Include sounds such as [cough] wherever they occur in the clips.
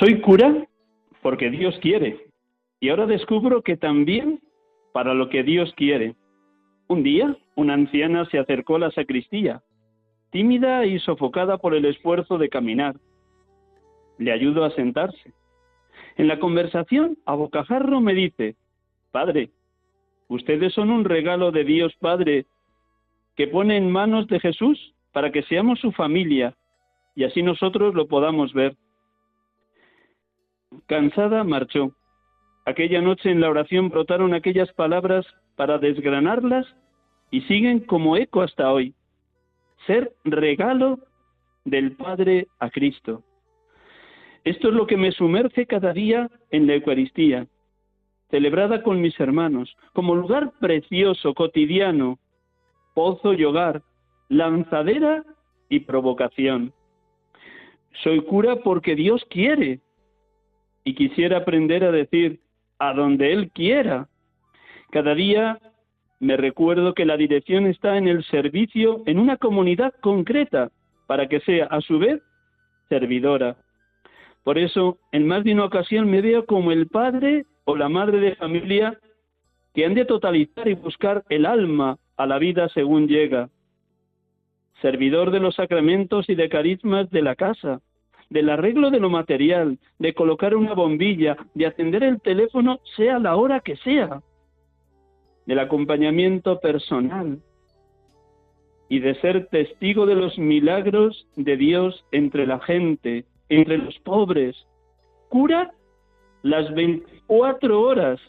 Soy cura porque Dios quiere. Y ahora descubro que también para lo que Dios quiere. Un día, una anciana se acercó a la sacristía, tímida y sofocada por el esfuerzo de caminar. Le ayudo a sentarse. En la conversación, a bocajarro me dice, Padre, ustedes son un regalo de Dios Padre que pone en manos de Jesús para que seamos su familia y así nosotros lo podamos ver. Cansada marchó. Aquella noche en la oración brotaron aquellas palabras para desgranarlas y siguen como eco hasta hoy. Ser regalo del Padre a Cristo. Esto es lo que me sumerge cada día en la Eucaristía, celebrada con mis hermanos, como lugar precioso, cotidiano, pozo y hogar, lanzadera y provocación. Soy cura porque Dios quiere, y quisiera aprender a decir a donde Él quiera. Cada día me recuerdo que la dirección está en el servicio en una comunidad concreta para que sea a su vez servidora. Por eso, en más de una ocasión me veo como el padre o la madre de familia que han de totalizar y buscar el alma a la vida según llega. Servidor de los sacramentos y de carismas de la casa, del arreglo de lo material, de colocar una bombilla, de atender el teléfono, sea la hora que sea, del acompañamiento personal y de ser testigo de los milagros de Dios entre la gente, entre los pobres. Cura las 24 horas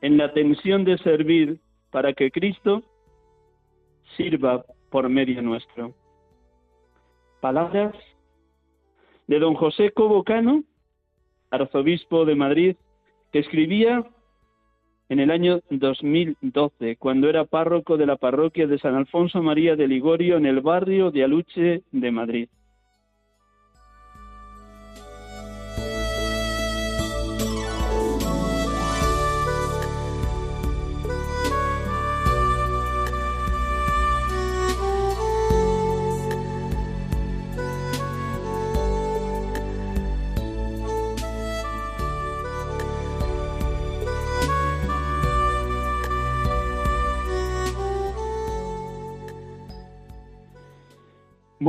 en la tensión de servir para que Cristo sirva por medio nuestro. Palabras de don José Cobocano, arzobispo de Madrid, que escribía en el año 2012, cuando era párroco de la parroquia de San Alfonso María de Ligorio en el barrio de Aluche de Madrid.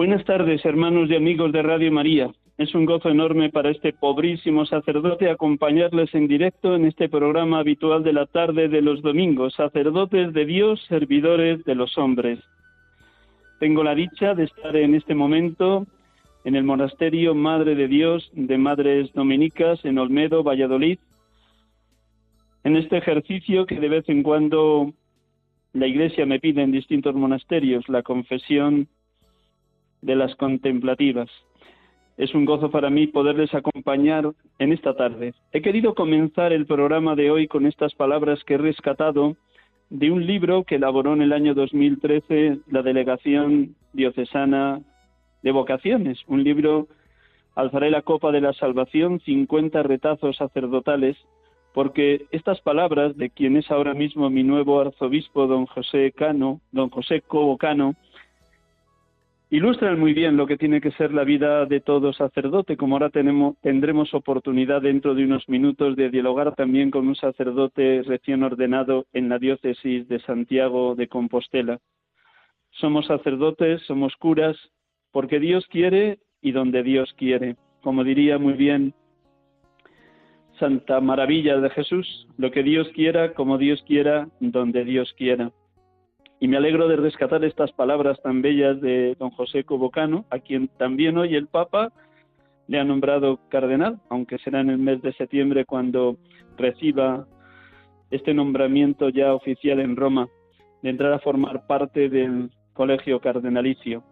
Buenas tardes, hermanos y amigos de Radio María. Es un gozo enorme para este pobrísimo sacerdote acompañarles en directo en este programa habitual de la tarde de los domingos, sacerdotes de Dios, servidores de los hombres. Tengo la dicha de estar en este momento en el monasterio Madre de Dios de Madres Dominicas en Olmedo, Valladolid, en este ejercicio que de vez en cuando la Iglesia me pide en distintos monasterios, la confesión de las contemplativas. Es un gozo para mí poderles acompañar en esta tarde. He querido comenzar el programa de hoy con estas palabras que he rescatado de un libro que elaboró en el año 2013 la Delegación Diocesana de Vocaciones, un libro Alzaré la copa de la salvación, 50 retazos sacerdotales, porque estas palabras de quien es ahora mismo mi nuevo arzobispo, don José Cano, don José Cobo Cano, ilustran muy bien lo que tiene que ser la vida de todo sacerdote, como ahora tenemos, tendremos oportunidad dentro de unos minutos de dialogar también con un sacerdote recién ordenado en la diócesis de Santiago de Compostela. Somos sacerdotes, somos curas, porque Dios quiere y donde Dios quiere. Como diría muy bien Santa Maravilla de Jesús, lo que Dios quiera, como Dios quiera, donde Dios quiera. Y me alegro de rescatar estas palabras tan bellas de don José Cobocano, a quien también hoy el Papa le ha nombrado cardenal, aunque será en el mes de septiembre cuando reciba este nombramiento ya oficial en Roma, de entrar a formar parte del colegio cardenalicio,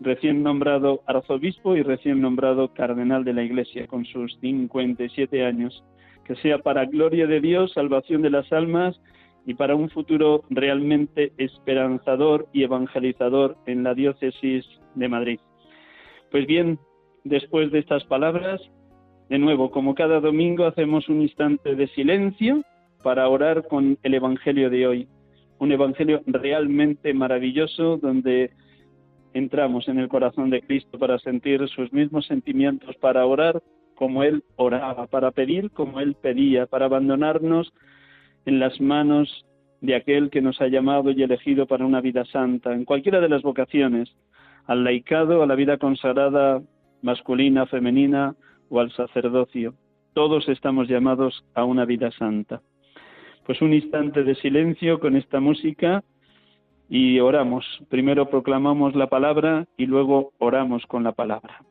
recién nombrado arzobispo y recién nombrado cardenal de la Iglesia, con sus 57 años. Que sea para gloria de Dios, salvación de las almas y para un futuro realmente esperanzador y evangelizador en la diócesis de Madrid. Pues bien, después de estas palabras, de nuevo, como cada domingo, hacemos un instante de silencio para orar con el Evangelio de hoy. Un Evangelio realmente maravilloso donde entramos en el corazón de Cristo para sentir sus mismos sentimientos, para orar como Él oraba, para pedir como Él pedía, para abandonarnos en las manos de aquel que nos ha llamado y elegido para una vida santa, en cualquiera de las vocaciones, al laicado, a la vida consagrada masculina, femenina o al sacerdocio. Todos estamos llamados a una vida santa. Pues un instante de silencio con esta música y oramos. Primero proclamamos la palabra y luego oramos con la palabra.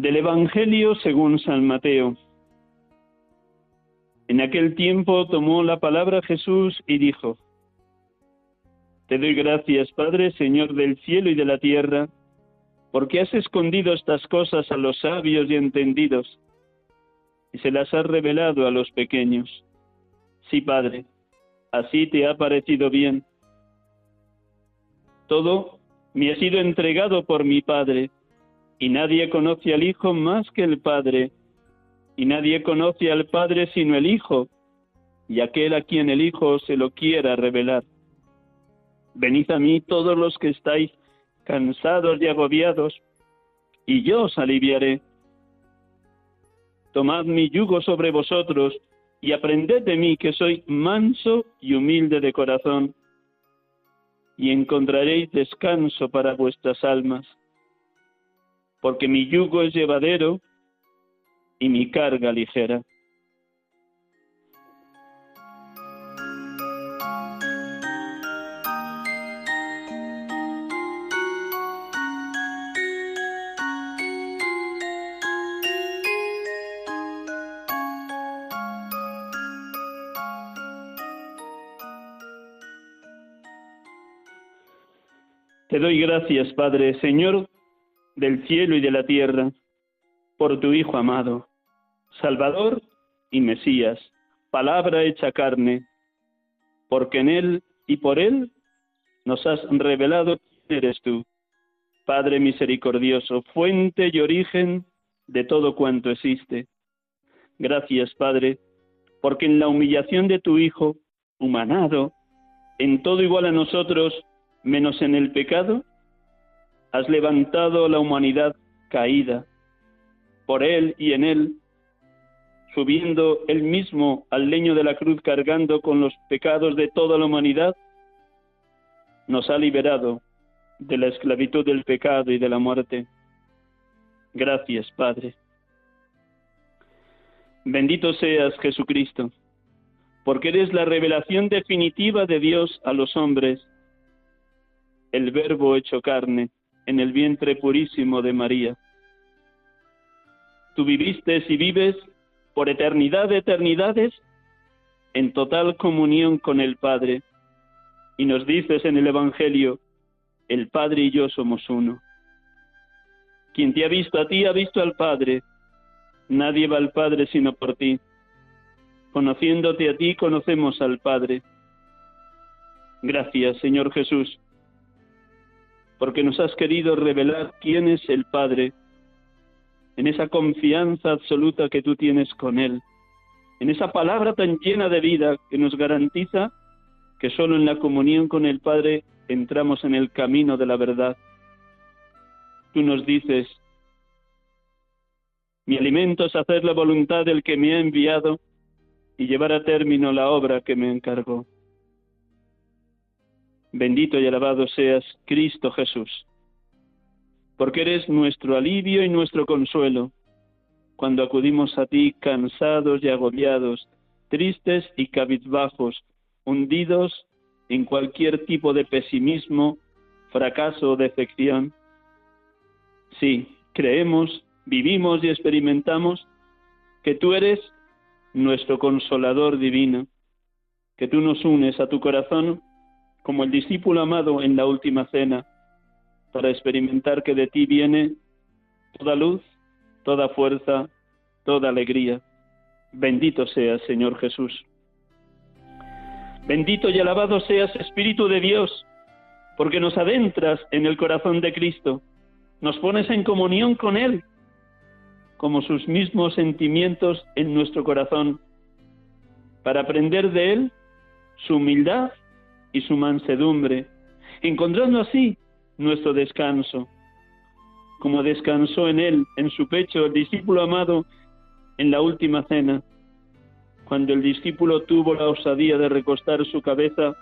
Del Evangelio según San Mateo. En aquel tiempo tomó la palabra Jesús y dijo, Te doy gracias, Padre, Señor del cielo y de la tierra, porque has escondido estas cosas a los sabios y entendidos, y se las has revelado a los pequeños. Sí, Padre, así te ha parecido bien. Todo me ha sido entregado por mi Padre, y nadie conoce al Hijo más que el Padre, y nadie conoce al Padre sino el Hijo, y aquel a quien el Hijo se lo quiera revelar. Venid a mí todos los que estáis cansados y agobiados, y yo os aliviaré. Tomad mi yugo sobre vosotros, y aprended de mí que soy manso y humilde de corazón, y encontraréis descanso para vuestras almas porque mi yugo es llevadero y mi carga ligera. Te doy gracias, Padre, Señor, del cielo y de la tierra, por tu Hijo amado, Salvador y Mesías, palabra hecha carne, porque en Él y por Él nos has revelado quién eres tú, Padre misericordioso, fuente y origen de todo cuanto existe. Gracias, Padre, porque en la humillación de tu Hijo, humanado, en todo igual a nosotros, menos en el pecado, has levantado la humanidad caída. Por él y en él, subiendo él mismo al leño de la cruz cargando con los pecados de toda la humanidad, nos ha liberado de la esclavitud del pecado y de la muerte. Gracias, Padre. Bendito seas, Jesucristo, porque eres la revelación definitiva de Dios a los hombres, el Verbo hecho carne en el vientre purísimo de María. Tú viviste y vives por eternidad de eternidades en total comunión con el Padre. Y nos dices en el Evangelio, el Padre y yo somos uno. Quien te ha visto a ti ha visto al Padre. Nadie va al Padre sino por ti. Conociéndote a ti conocemos al Padre. Gracias, Señor Jesús, porque nos has querido revelar quién es el Padre, en esa confianza absoluta que tú tienes con Él, en esa palabra tan llena de vida que nos garantiza que solo en la comunión con el Padre entramos en el camino de la verdad. Tú nos dices, mi alimento es hacer la voluntad del que me ha enviado y llevar a término la obra que me encargó. Bendito y alabado seas, Cristo Jesús, porque eres nuestro alivio y nuestro consuelo cuando acudimos a ti cansados y agobiados, tristes y cabizbajos, hundidos en cualquier tipo de pesimismo, fracaso o defección. Sí, creemos, vivimos y experimentamos que tú eres nuestro consolador divino, que tú nos unes a tu corazón como el discípulo amado en la última cena, para experimentar que de ti viene toda luz, toda fuerza, toda alegría. Bendito seas, Señor Jesús. Bendito y alabado seas, Espíritu de Dios, porque nos adentras en el corazón de Cristo, nos pones en comunión con Él, como sus mismos sentimientos en nuestro corazón, para aprender de Él su humildad y su mansedumbre, encontrando así nuestro descanso como descansó en él, en su pecho, el discípulo amado en la última cena, cuando el discípulo tuvo la osadía de recostar su cabeza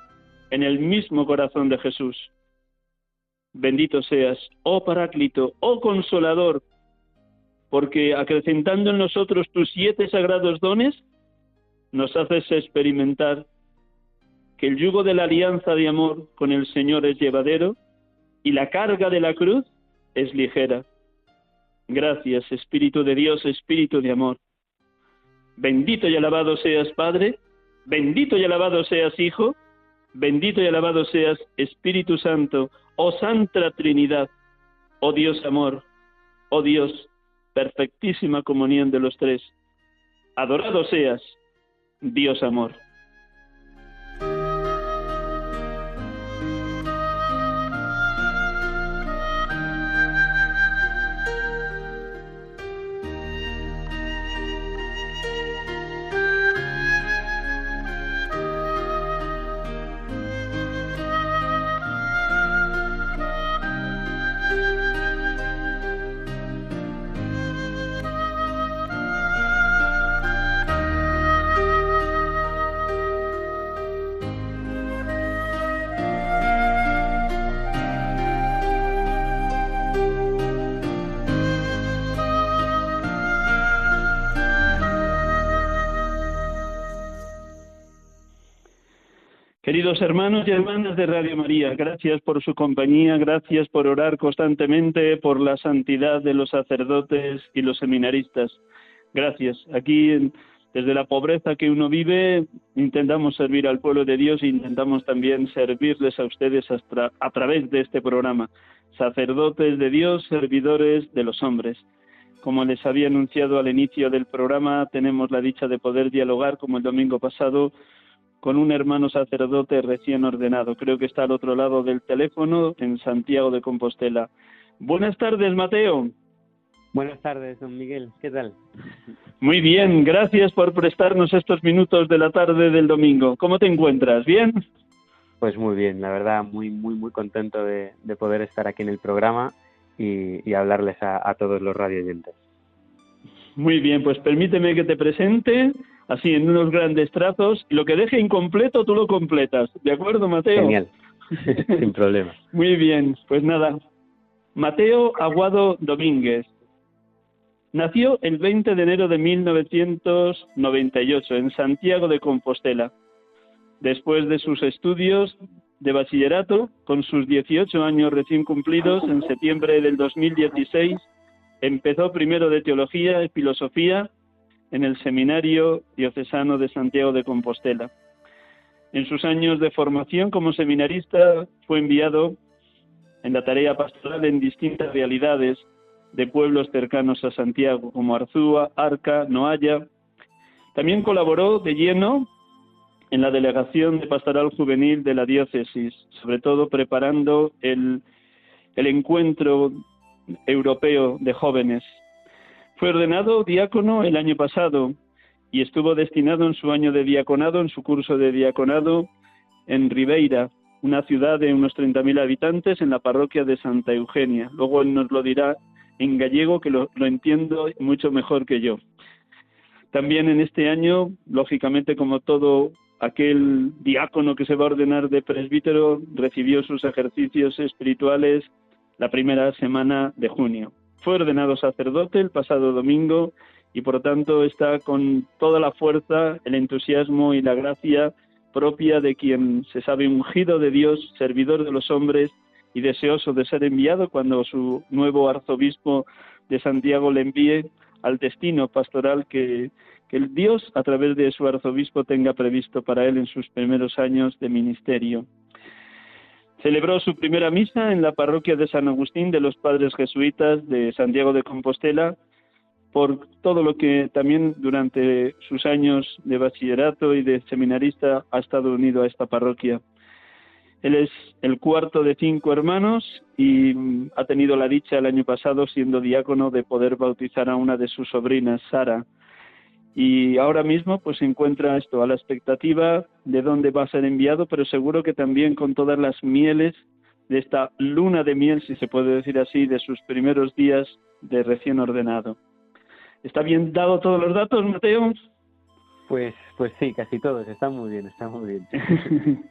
en el mismo corazón de Jesús. Bendito seas, oh Paráclito, oh Consolador, porque acrecentando en nosotros tus siete sagrados dones, nos haces experimentar que el yugo de la alianza de amor con el Señor es llevadero y la carga de la cruz es ligera. Gracias, Espíritu de Dios, Espíritu de amor. Bendito y alabado seas, Padre, bendito y alabado seas, Hijo, bendito y alabado seas, Espíritu Santo, oh Santa Trinidad, oh Dios amor, oh Dios, perfectísima comunión de los tres. Adorado seas, Dios amor. Queridos hermanos y hermanas de Radio María, gracias por su compañía, gracias por orar constantemente por la santidad de los sacerdotes y los seminaristas. Gracias. Aquí, desde la pobreza que uno vive, intentamos servir al pueblo de Dios e intentamos también servirles a ustedes a través de este programa. Sacerdotes de Dios, servidores de los hombres. Como les había anunciado al inicio del programa, tenemos la dicha de poder dialogar, como el domingo pasado, con un hermano sacerdote recién ordenado. Creo que está al otro lado del teléfono en Santiago de Compostela. Buenas tardes, Mateo. Buenas tardes, don Miguel. ¿Qué tal? Muy bien, gracias por prestarnos estos minutos de la tarde del domingo. ¿Cómo te encuentras? ¿Bien? Pues muy bien, la verdad, muy, muy, muy contento de, poder estar aquí en el programa y, hablarles a, a todos los radioyentes. Muy bien, pues permíteme que te presente así en unos grandes trazos, lo que deje incompleto tú lo completas. ¿De acuerdo, Mateo? Genial, [laughs] sin problema. Muy bien, pues nada. Mateo Aguado Domínguez. Nació el 20 de enero de 1998 en Santiago de Compostela. Después de sus estudios de bachillerato, con sus 18 años recién cumplidos, en septiembre del 2016, empezó primero de teología y filosofía en el Seminario Diocesano de Santiago de Compostela. En sus años de formación como seminarista fue enviado en la tarea pastoral en distintas realidades de pueblos cercanos a Santiago, como Arzúa, Arca, Noaya. También colaboró de lleno en la delegación de pastoral juvenil de la diócesis, sobre todo preparando el, el encuentro europeo de jóvenes fue ordenado diácono el año pasado y estuvo destinado en su año de diaconado, en su curso de diaconado en Ribeira, una ciudad de unos 30.000 habitantes en la parroquia de Santa Eugenia. Luego él nos lo dirá en gallego, que lo, lo entiendo mucho mejor que yo. También en este año, lógicamente, como todo aquel diácono que se va a ordenar de presbítero, recibió sus ejercicios espirituales la primera semana de junio. Fue ordenado sacerdote el pasado domingo y por tanto está con toda la fuerza, el entusiasmo y la gracia propia de quien se sabe ungido de Dios, servidor de los hombres y deseoso de ser enviado cuando su nuevo arzobispo de Santiago le envíe al destino pastoral que, que el Dios a través de su arzobispo tenga previsto para él en sus primeros años de ministerio. Celebró su primera misa en la parroquia de San Agustín de los Padres Jesuitas de Santiago de Compostela por todo lo que también durante sus años de bachillerato y de seminarista ha estado unido a esta parroquia. Él es el cuarto de cinco hermanos y ha tenido la dicha el año pasado, siendo diácono, de poder bautizar a una de sus sobrinas, Sara. Y ahora mismo pues se encuentra esto a la expectativa de dónde va a ser enviado, pero seguro que también con todas las mieles de esta luna de miel, si se puede decir así, de sus primeros días de recién ordenado. ¿Está bien dado todos los datos, Mateo? Pues, pues sí, casi todos. Está muy bien, está muy bien. [laughs]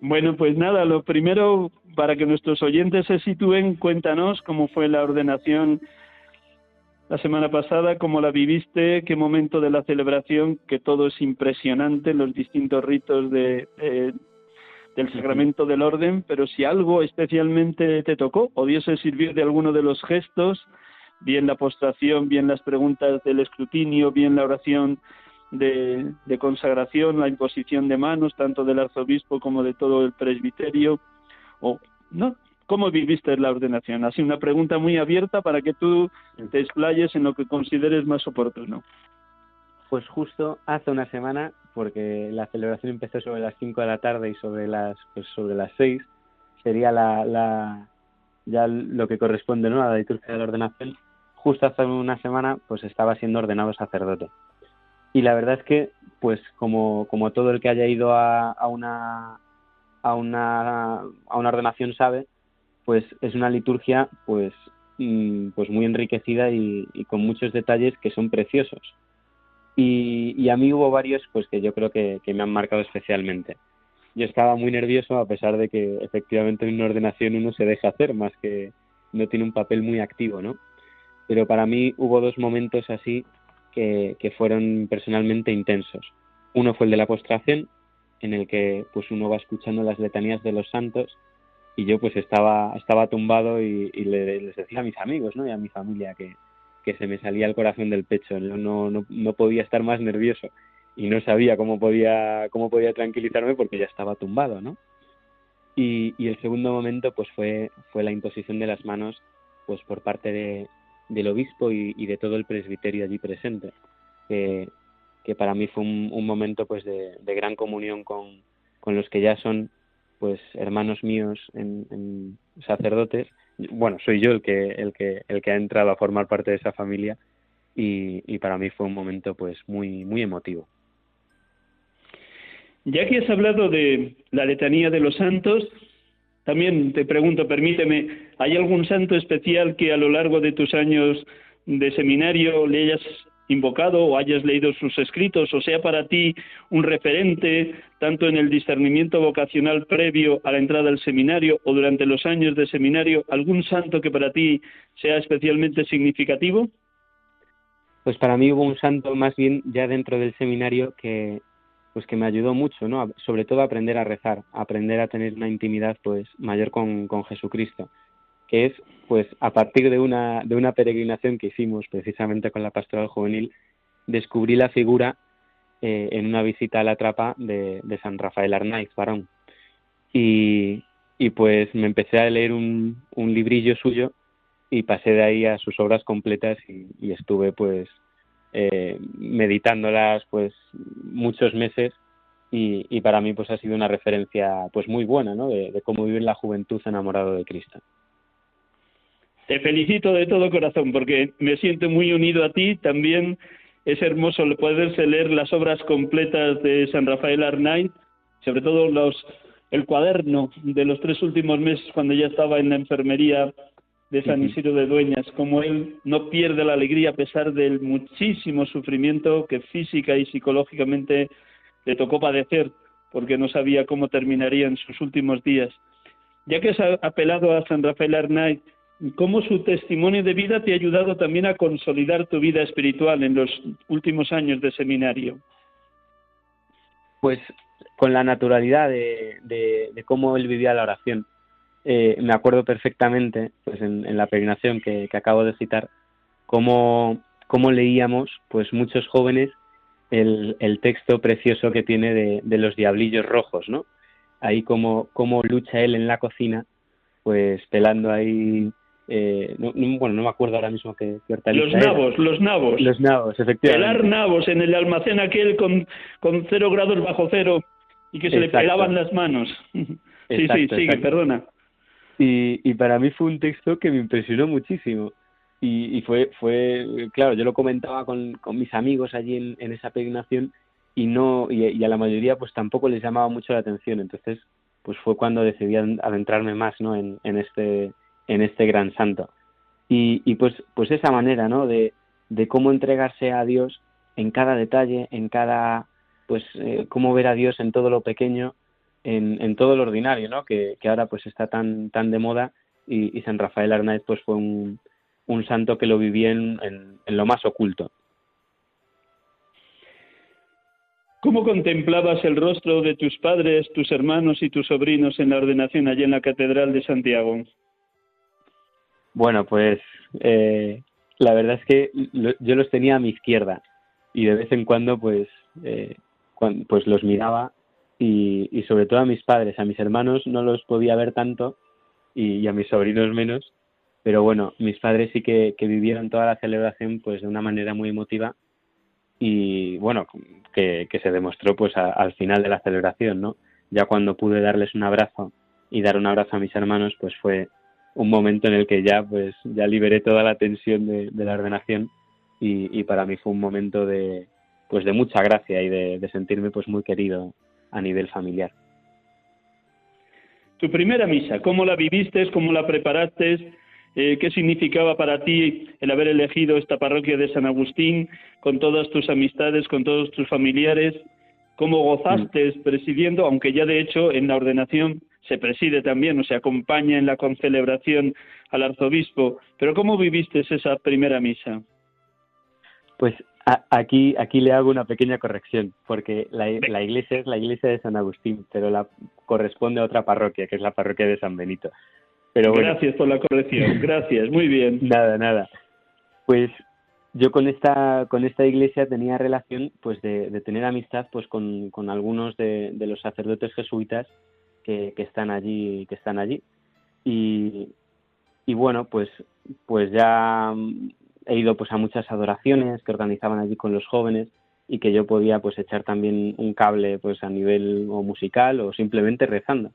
bueno, pues nada, lo primero, para que nuestros oyentes se sitúen, cuéntanos cómo fue la ordenación la semana pasada, cómo la viviste, qué momento de la celebración, que todo es impresionante, los distintos ritos de, del sacramento del orden, pero si algo especialmente te tocó o Dios se sirvió de alguno de los gestos, bien la postración, bien las preguntas del escrutinio, bien la oración de, consagración, la imposición de manos, tanto del arzobispo como de todo el presbiterio. O, ¿no? ¿Cómo viviste la ordenación? Así una pregunta muy abierta para que tú te explayes en lo que consideres más oportuno. Pues justo hace una semana, porque la celebración empezó sobre las 5 de la tarde y sobre las pues sobre las 6 sería la, la ya lo que corresponde ¿no? a la liturgia de la ordenación justo hace una semana pues estaba siendo ordenado sacerdote. Y la verdad es que, pues como, como todo el que haya ido a, a, una, a, una, a una ordenación sabe, pues es una liturgia pues, mm, pues muy enriquecida y, con muchos detalles que son preciosos. Y, y, a mí hubo varios pues que yo creo que, que me han marcado especialmente. Yo estaba muy nervioso a pesar de que efectivamente en una ordenación uno se deja hacer más que no tiene un papel muy activo, ¿no? pero para mí hubo dos momentos así que, fueron personalmente intensos. Uno fue el de la postración, en el que pues uno va escuchando las letanías de los santos y yo pues estaba, estaba tumbado y, les decía a mis amigos ¿no? y a mi familia que, se me salía el corazón del pecho, no, no, no podía estar más nervioso y no sabía cómo podía, cómo podía tranquilizarme porque ya estaba tumbado, ¿no? Y, y el segundo momento pues fue, fue la imposición de las manos pues por parte de, del obispo y, de todo el presbiterio allí presente, que, para mí fue un, momento pues de, gran comunión con, los que ya son pues hermanos míos en, sacerdotes. Bueno, soy yo el que, el que, el que ha entrado a formar parte de esa familia y, para mí fue un momento pues muy, muy emotivo. Ya que has hablado de la letanía de los santos, también te pregunto, permíteme, ¿hay algún santo especial que a lo largo de tus años de seminario le hayas invocado o hayas leído sus escritos o sea para ti un referente tanto en el discernimiento vocacional previo a la entrada al seminario o durante los años de seminario, algún santo que para ti sea especialmente significativo? Pues para mí hubo un santo más bien ya dentro del seminario que, pues que me ayudó mucho, ¿no? Sobre todo aprender a rezar, aprender a tener una intimidad pues mayor con, con Jesucristo, que es pues a partir de una, de una peregrinación que hicimos precisamente con la pastoral juvenil, descubrí la figura eh, en una visita a la trapa de, de San Rafael Arnaiz, varón. Y, y pues me empecé a leer un, un librillo suyo y pasé de ahí a sus obras completas y, estuve pues eh, meditándolas pues muchos meses y, y, para mí pues ha sido una referencia pues muy buena ¿no? de, cómo vivir la juventud enamorado de Cristo. Te felicito de todo corazón porque me siento muy unido a ti también es hermoso poderse leer las obras completas de San Rafael Arnaiz, sobre todo los, el cuaderno de los tres últimos meses cuando ya estaba en la enfermería de San Isidro de Dueñas, como él no pierde la alegría a pesar del muchísimo sufrimiento que física y psicológicamente le tocó padecer, porque no sabía cómo terminarían sus últimos días. Ya que has apelado a San Rafael Arnaiz, ¿cómo su testimonio de vida te ha ayudado también a consolidar tu vida espiritual en los últimos años de seminario? Pues con la naturalidad de, cómo él vivía la oración eh, me acuerdo perfectamente, pues en, la peregrinación que, acabo de citar, cómo, leíamos, pues muchos jóvenes, el, el texto precioso que tiene de, de, los diablillos rojos, ¿no? Ahí cómo, cómo lucha él en la cocina, pues pelando ahí eh, no, bueno, no me acuerdo ahora mismo qué, Los nabos, los nabos. Los nabos, efectivamente. Pelar nabos en el almacén aquel con, con cero grados bajo cero y que se le pelaban las manos. [laughs] sí, sí, sigue, perdona. Y, y para mí fue un texto que me impresionó muchísimo. Y, y fue, fue, claro, yo lo comentaba con, con mis amigos allí en, en esa peregrinación y no y, a la mayoría pues tampoco les llamaba mucho la atención. Entonces, pues fue cuando decidí adentrarme más ¿no? en, en, este, en este gran santo. Y, y pues, pues esa manera ¿no? de, de cómo entregarse a Dios en cada detalle, en cada, pues eh, cómo ver a Dios en todo lo pequeño en, en todo lo ordinario, ¿no? Que, que, ahora pues está tan, tan de moda y, San Rafael Arnaiz pues fue un, un santo que lo vivía en, en, lo más oculto. ¿Cómo contemplabas el rostro de tus padres, tus hermanos y tus sobrinos en la ordenación allí en la Catedral de Santiago? Bueno, pues eh, la verdad es que yo los tenía a mi izquierda y de vez en cuando pues, eh, pues los miraba y, sobre todo a mis padres, a mis hermanos no los podía ver tanto y, a mis sobrinos menos, pero bueno, mis padres sí que, que, vivieron toda la celebración pues de una manera muy emotiva y bueno, que, que se demostró pues al final de la celebración, ¿no? Ya cuando pude darles un abrazo y dar un abrazo a mis hermanos, pues fue un momento en el que ya pues ya liberé toda la tensión de, de la ordenación y, y, para mí fue un momento de pues de mucha gracia y de, de sentirme pues muy querido a nivel familiar. Tu primera misa, ¿cómo la viviste? ¿Cómo la preparaste? Eh, ¿Qué significaba para ti el haber elegido esta parroquia de San Agustín con todas tus amistades, con todos tus familiares? ¿Cómo gozaste mm. presidiendo? Aunque ya de hecho en la ordenación se preside también o se acompaña en la concelebración al arzobispo. Pero ¿cómo viviste esa primera misa? Pues aquí, aquí le hago una pequeña corrección, porque la, la, iglesia es la iglesia de San Agustín, pero la corresponde a otra parroquia, que es la parroquia de San Benito. Pero Gracias por la corrección, gracias, muy bien. [laughs] nada, nada. Pues yo con esta, con esta iglesia tenía relación pues de, de tener amistad pues con, con algunos de, de, los sacerdotes jesuitas que, están allí, que están allí. Y, y bueno, pues, pues ya he ido pues a muchas adoraciones que organizaban allí con los jóvenes y que yo podía pues echar también un cable pues a nivel musical o simplemente rezando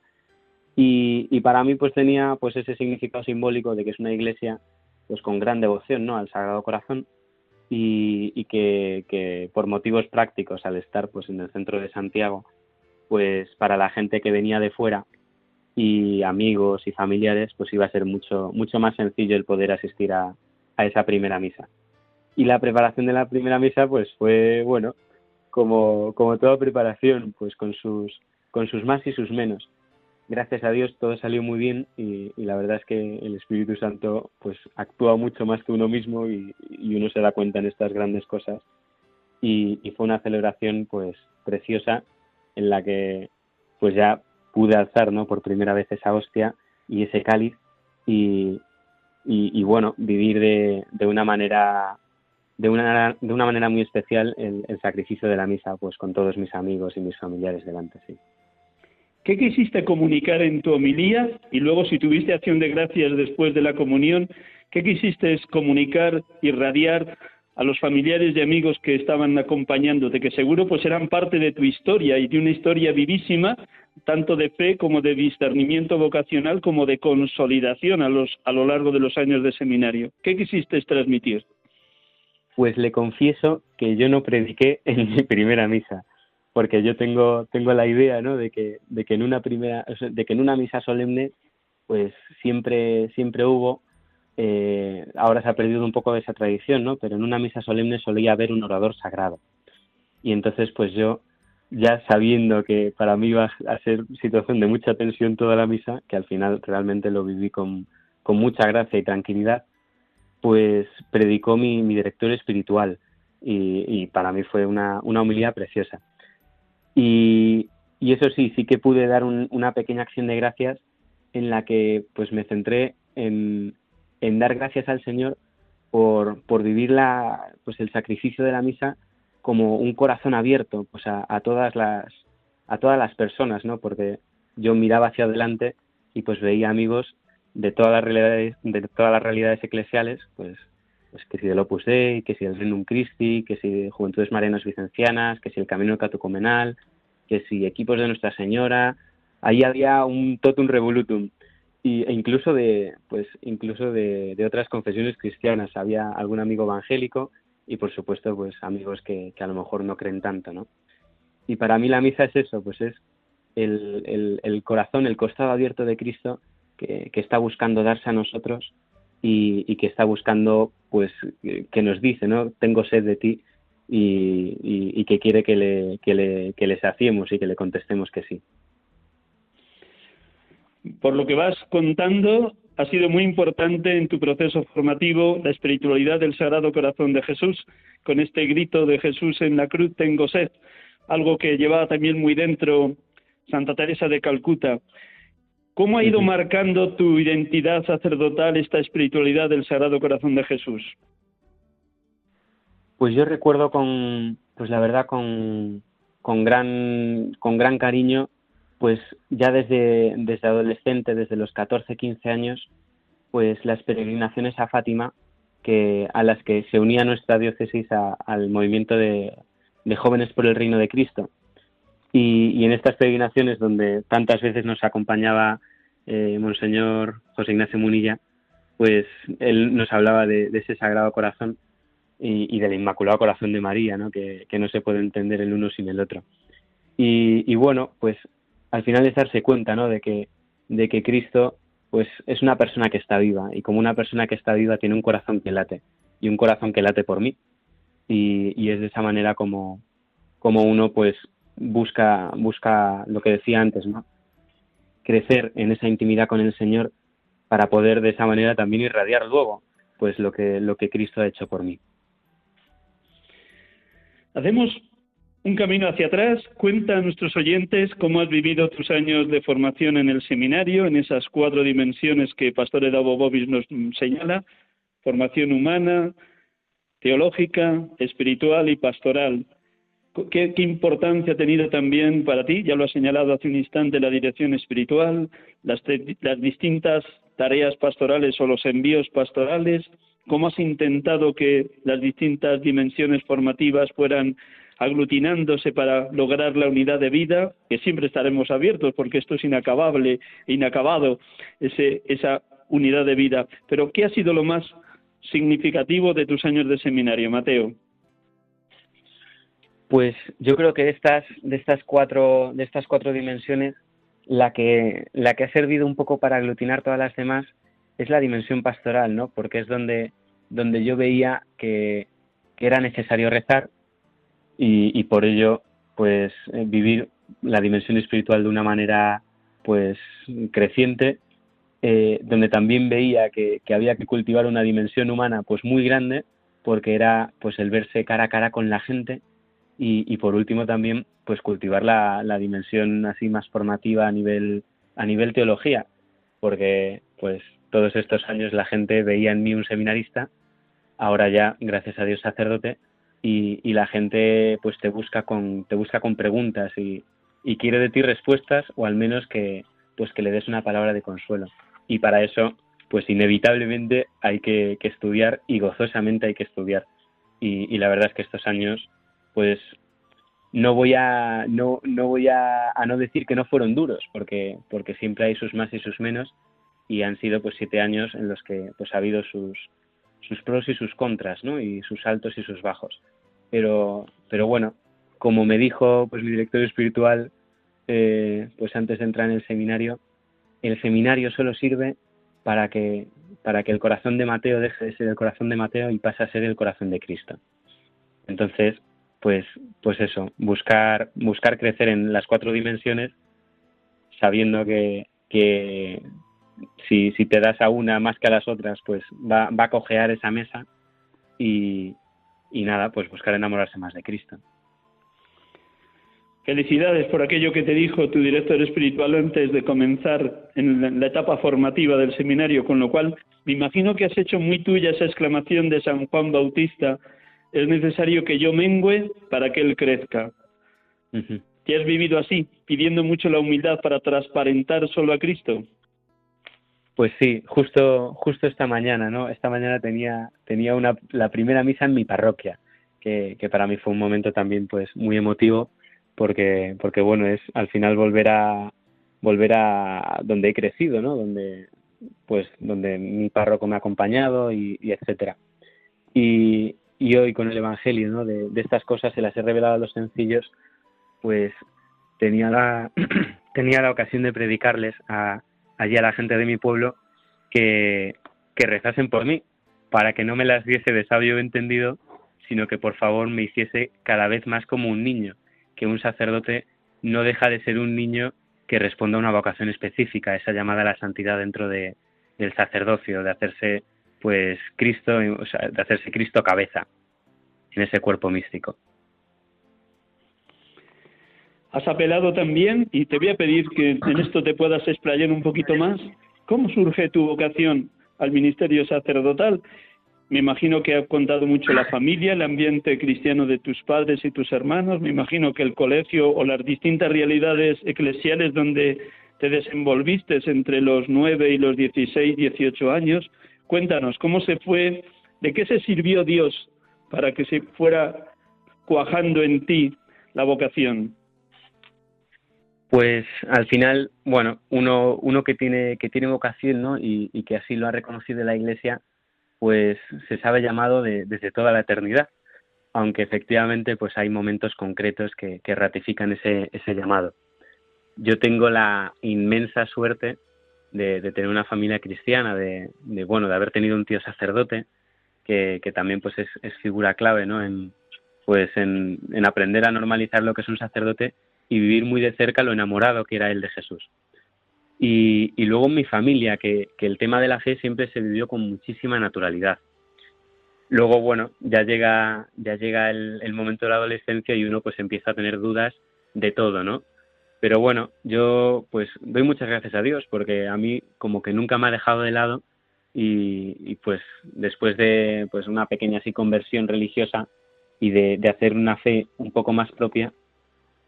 y, y para mí pues tenía pues ese significado simbólico de que es una iglesia pues con gran devoción no al Sagrado Corazón y, y que, que por motivos prácticos al estar pues en el centro de Santiago pues para la gente que venía de fuera y amigos y familiares pues iba a ser mucho mucho más sencillo el poder asistir a, a esa primera misa. Y la preparación de la primera misa, pues fue, bueno, como, como toda preparación, pues con sus, con sus más y sus menos. Gracias a Dios todo salió muy bien y, la verdad es que el Espíritu Santo pues actúa mucho más que uno mismo y, uno se da cuenta en estas grandes cosas. Y, y, fue una celebración pues preciosa en la que pues ya pude alzar ¿no? por primera vez esa hostia y ese cáliz y, y, y bueno, vivir de, de, una manera de una, de una manera muy especial el, el, sacrificio de la misa, pues con todos mis amigos y mis familiares delante, sí. ¿Qué quisiste comunicar en tu homilía? Y luego, si tuviste acción de gracias después de la comunión, ¿qué quisiste comunicar, irradiar a los familiares y amigos que estaban acompañándote, que seguro pues eran parte de tu historia y de una historia vivísima, tanto de fe como de discernimiento vocacional, como de consolidación a, los, a lo largo de los años de seminario. ¿Qué quisiste transmitir? Pues le confieso que yo no prediqué en mi primera misa, porque yo tengo tengo la idea, ¿no? De que de que en una primera de que en una misa solemne pues siempre siempre hubo eh, ahora se ha perdido un poco de esa tradición, ¿no? Pero en una misa solemne solía haber un orador sagrado. Y entonces, pues yo, ya sabiendo que para mí iba a ser situación de mucha tensión toda la misa, que al final realmente lo viví con, con mucha gracia y tranquilidad, pues predicó mi, mi director espiritual y, y, para mí fue una, una humildad preciosa. Y, y, eso sí, sí que pude dar una pequeña acción de gracias en la que pues me centré en, en dar gracias al Señor por, por vivir la, pues el sacrificio de la misa como un corazón abierto pues a, todas las a todas las personas no porque yo miraba hacia adelante y pues veía amigos de todas las realidades de todas las realidades eclesiales pues pues que si del Opus Dei, que si del Renum Christi, que si de Juventudes Marianas Vicencianas, que si el Camino Catucomenal, que si equipos de Nuestra Señora, ahí había un totum revolutum y, e incluso de pues incluso de, de, otras confesiones cristianas. Había algún amigo evangélico y por supuesto pues amigos que, que, a lo mejor no creen tanto no y para mí la misa es eso pues es el, el, el corazón el costado abierto de Cristo que, que, está buscando darse a nosotros y, y, que está buscando pues que nos dice no tengo sed de ti y, y, que quiere que le, que le que le saciemos y que le contestemos que sí por lo que vas contando, ha sido muy importante en tu proceso formativo la espiritualidad del Sagrado Corazón de Jesús, con este grito de Jesús en la cruz, tengo sed, algo que llevaba también muy dentro Santa Teresa de Calcuta. ¿Cómo ha ido marcando tu identidad sacerdotal esta espiritualidad del Sagrado Corazón de Jesús? Pues yo recuerdo con, pues la verdad, con, con, gran, con gran cariño pues ya desde, desde adolescente, desde los 14, 15 años, pues las peregrinaciones a Fátima, que, a las que se unía nuestra diócesis al movimiento de, de, jóvenes por el reino de Cristo. Y, y, en estas peregrinaciones donde tantas veces nos acompañaba eh, Monseñor José Ignacio Munilla, pues él nos hablaba de, ese sagrado corazón y, del Inmaculado Corazón de María, ¿no? Que, que, no se puede entender el uno sin el otro. Y bueno, pues al final es darse cuenta, ¿no? De que, de que Cristo, pues, es una persona que está viva y como una persona que está viva tiene un corazón que late y un corazón que late por mí y, y es de esa manera como, como uno, pues, busca, busca lo que decía antes, ¿no? Crecer en esa intimidad con el Señor para poder de esa manera también irradiar luego, pues, lo que, lo que Cristo ha hecho por mí. Hacemos un camino hacia atrás, cuenta a nuestros oyentes cómo has vivido tus años de formación en el seminario, en esas cuatro dimensiones que Pastor Edavo Bobis nos señala, formación humana, teológica, espiritual y pastoral. ¿Qué, ¿Qué, importancia ha tenido también para ti? Ya lo ha señalado hace un instante la dirección espiritual, las distintas tareas pastorales o los envíos pastorales, cómo has intentado que las distintas dimensiones formativas fueran aglutinándose para lograr la unidad de vida, que siempre estaremos abiertos porque esto es inacabable, inacabado, ese, esa unidad de vida. Pero ¿qué ha sido lo más significativo de tus años de seminario, Mateo? Pues yo creo que de estas, de estas cuatro, de estas cuatro dimensiones, la que, la que ha servido un poco para aglutinar todas las demás es la dimensión pastoral, ¿no? Porque es donde, donde yo veía que, que era necesario rezar, y, y por ello pues eh, vivir la dimensión espiritual de una manera pues creciente eh, donde también veía que, que, había que cultivar una dimensión humana pues muy grande porque era pues el verse cara a cara con la gente y, por último también pues cultivar la, la, dimensión así más formativa a nivel a nivel teología porque pues todos estos años la gente veía en mí un seminarista ahora ya gracias a Dios sacerdote y, la gente pues te busca con te busca con preguntas y, y, quiere de ti respuestas o al menos que pues que le des una palabra de consuelo. Y para eso pues inevitablemente hay que, que estudiar y gozosamente hay que estudiar. Y, y, la verdad es que estos años pues no voy a no, no voy a, a no decir que no fueron duros porque porque siempre hay sus más y sus menos y han sido pues siete años en los que pues ha habido sus sus pros y sus contras, ¿no? Y sus altos y sus bajos. Pero, pero bueno, como me dijo pues mi director espiritual, eh, pues antes de entrar en el seminario, el seminario solo sirve para que, para que el corazón de Mateo deje de ser el corazón de Mateo y pase a ser el corazón de Cristo. Entonces, pues, pues eso, buscar, buscar crecer en las cuatro dimensiones, sabiendo que, que si, si te das a una más que a las otras, pues va, va a cojear esa mesa y, y nada, pues buscar enamorarse más de Cristo. Felicidades por aquello que te dijo tu director espiritual antes de comenzar en la etapa formativa del seminario, con lo cual me imagino que has hecho muy tuya esa exclamación de San Juan Bautista, es necesario que yo mengüe para que él crezca. ¿Te has vivido así, pidiendo mucho la humildad para transparentar solo a Cristo? Pues sí, justo, justo esta mañana, ¿no? Esta mañana tenía, tenía una, la primera misa en mi parroquia, que, que para mí fue un momento también pues muy emotivo porque, porque bueno, es al final volver a, volver a donde he crecido, ¿no? Donde, pues, donde mi párroco me ha acompañado y, etcétera. Y, y hoy con el Evangelio, ¿no? De, estas cosas se las he revelado a los sencillos, pues tenía la, [clears throat] tenía la ocasión de predicarles a, allí a la gente de mi pueblo que, que rezasen por mí, para que no me las diese de sabio entendido, sino que por favor me hiciese cada vez más como un niño, que un sacerdote no deja de ser un niño que responda a una vocación específica, esa llamada a la santidad dentro de, del sacerdocio, de hacerse pues Cristo, de hacerse Cristo cabeza en ese cuerpo místico. Has apelado también, y te voy a pedir que en esto te puedas explayar un poquito más, ¿cómo surge tu vocación al ministerio sacerdotal? Me imagino que ha contado mucho la familia, el ambiente cristiano de tus padres y tus hermanos. Me imagino que el colegio o las distintas realidades eclesiales donde te desenvolviste entre los nueve y los dieciséis, dieciocho años. Cuéntanos, ¿cómo se fue? ¿De qué se sirvió Dios para que se fuera cuajando en ti la vocación? Pues al final, bueno, uno, uno que tiene que tiene vocación, ¿no? Y, y que así lo ha reconocido la Iglesia, pues se sabe llamado desde toda la eternidad, aunque efectivamente pues hay momentos concretos que, ratifican ese, ese, llamado. Yo tengo la inmensa suerte de, tener una familia cristiana, de, bueno, de haber tenido un tío sacerdote, que, también pues es, figura clave, ¿no? En, pues en, en aprender a normalizar lo que es un sacerdote y vivir muy de cerca lo enamorado que era él de Jesús. Y, y luego en mi familia, que, que, el tema de la fe siempre se vivió con muchísima naturalidad. Luego, bueno, ya llega, ya llega el, momento de la adolescencia y uno pues empieza a tener dudas de todo, ¿no? Pero bueno, yo pues doy muchas gracias a Dios porque a mí como que nunca me ha dejado de lado y, y pues después de pues una pequeña así conversión religiosa y de, de hacer una fe un poco más propia,